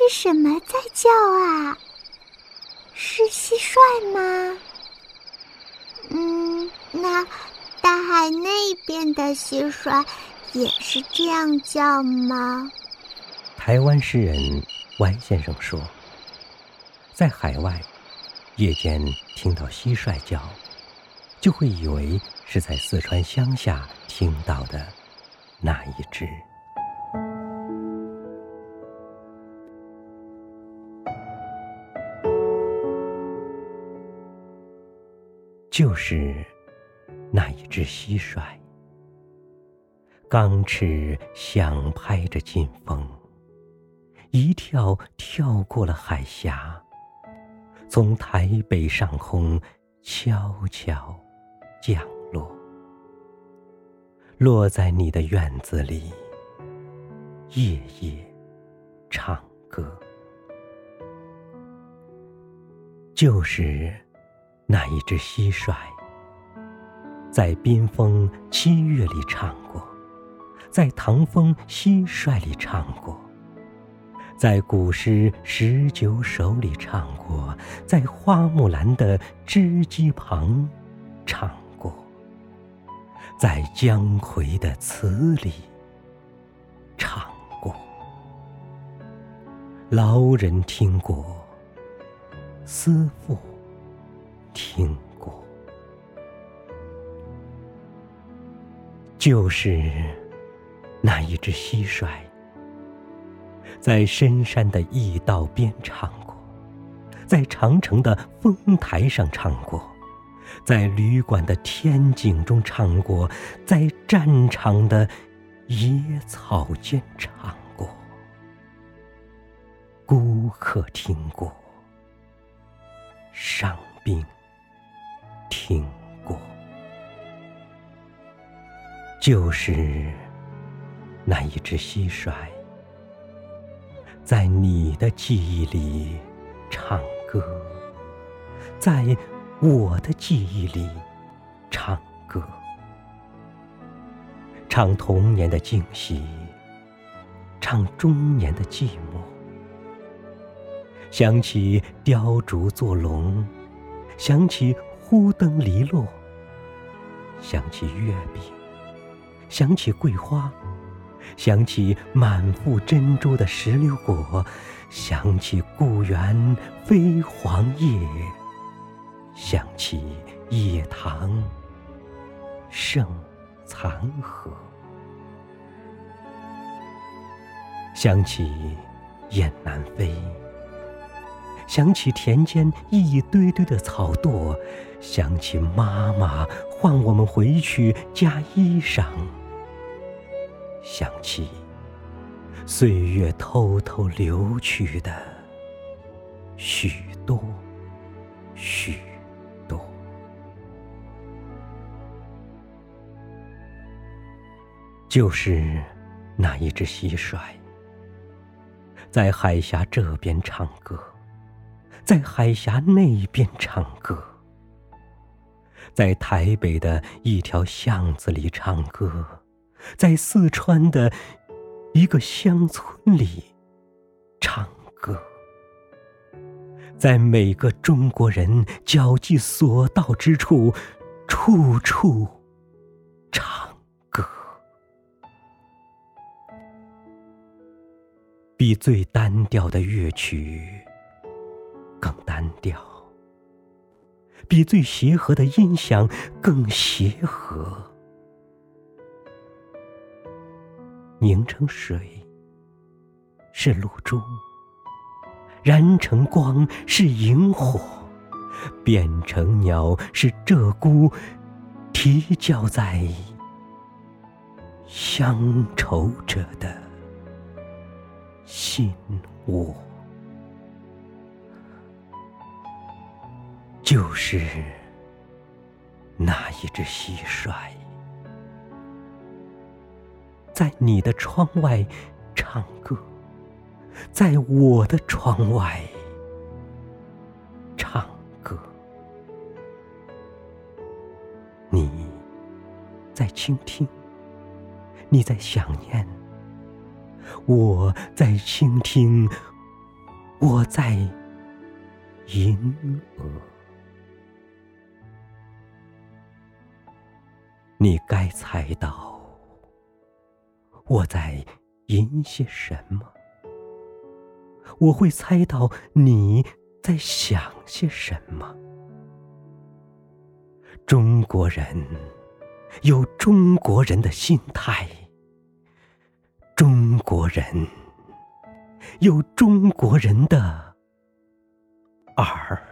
是什么在叫啊？是蟋蟀吗？嗯，那大海那边的蟋蟀也是这样叫吗？台湾诗人歪先生说，在海外，夜间听到蟋蟀叫，就会以为是在四川乡下听到的那一只。就是那一只蟋蟀，钢翅响拍着劲风，一跳跳过了海峡，从台北上空悄悄降落，落在你的院子里，夜夜唱歌，就是。那一只蟋蟀，在冰封七月里唱过，在唐风蟋蟀里唱过，在古诗十九首里唱过，在花木兰的织机旁唱过，在姜夔的词里唱过，老人听过，思妇。听过，就是那一只蟋蟀，在深山的驿道边唱过，在长城的峰台上唱过，在旅馆的天井中唱过，在战场的野草间唱过，孤客听过，伤兵。听过，就是那一只蟋蟀，在你的记忆里唱歌，在我的记忆里唱歌，唱童年的惊喜，唱中年的寂寞，想起雕竹做龙，想起。忽灯篱落，想起月饼，想起桂花，想起满腹珍珠的石榴果，想起故园飞黄叶，想起野塘剩残荷，想起雁南飞。想起田间一堆堆的草垛，想起妈妈唤我们回去加衣裳，想起岁月偷偷流去的许多许多，就是那一只蟋蟀，在海峡这边唱歌。在海峡那边唱歌，在台北的一条巷子里唱歌，在四川的一个乡村里唱歌，在每个中国人脚迹所到之处，处处唱歌，比最单调的乐曲。更单调，比最协和的音响更协和。凝成水是露珠，燃成光是萤火，变成鸟是鹧鸪，啼叫在乡愁者的心窝。就是那一只蟋蟀，在你的窗外唱歌，在我的窗外唱歌。你在倾听，你在想念，我在倾听，我在吟额。你该猜到我在吟些什么？我会猜到你在想些什么？中国人有中国人的心态，中国人有中国人的耳。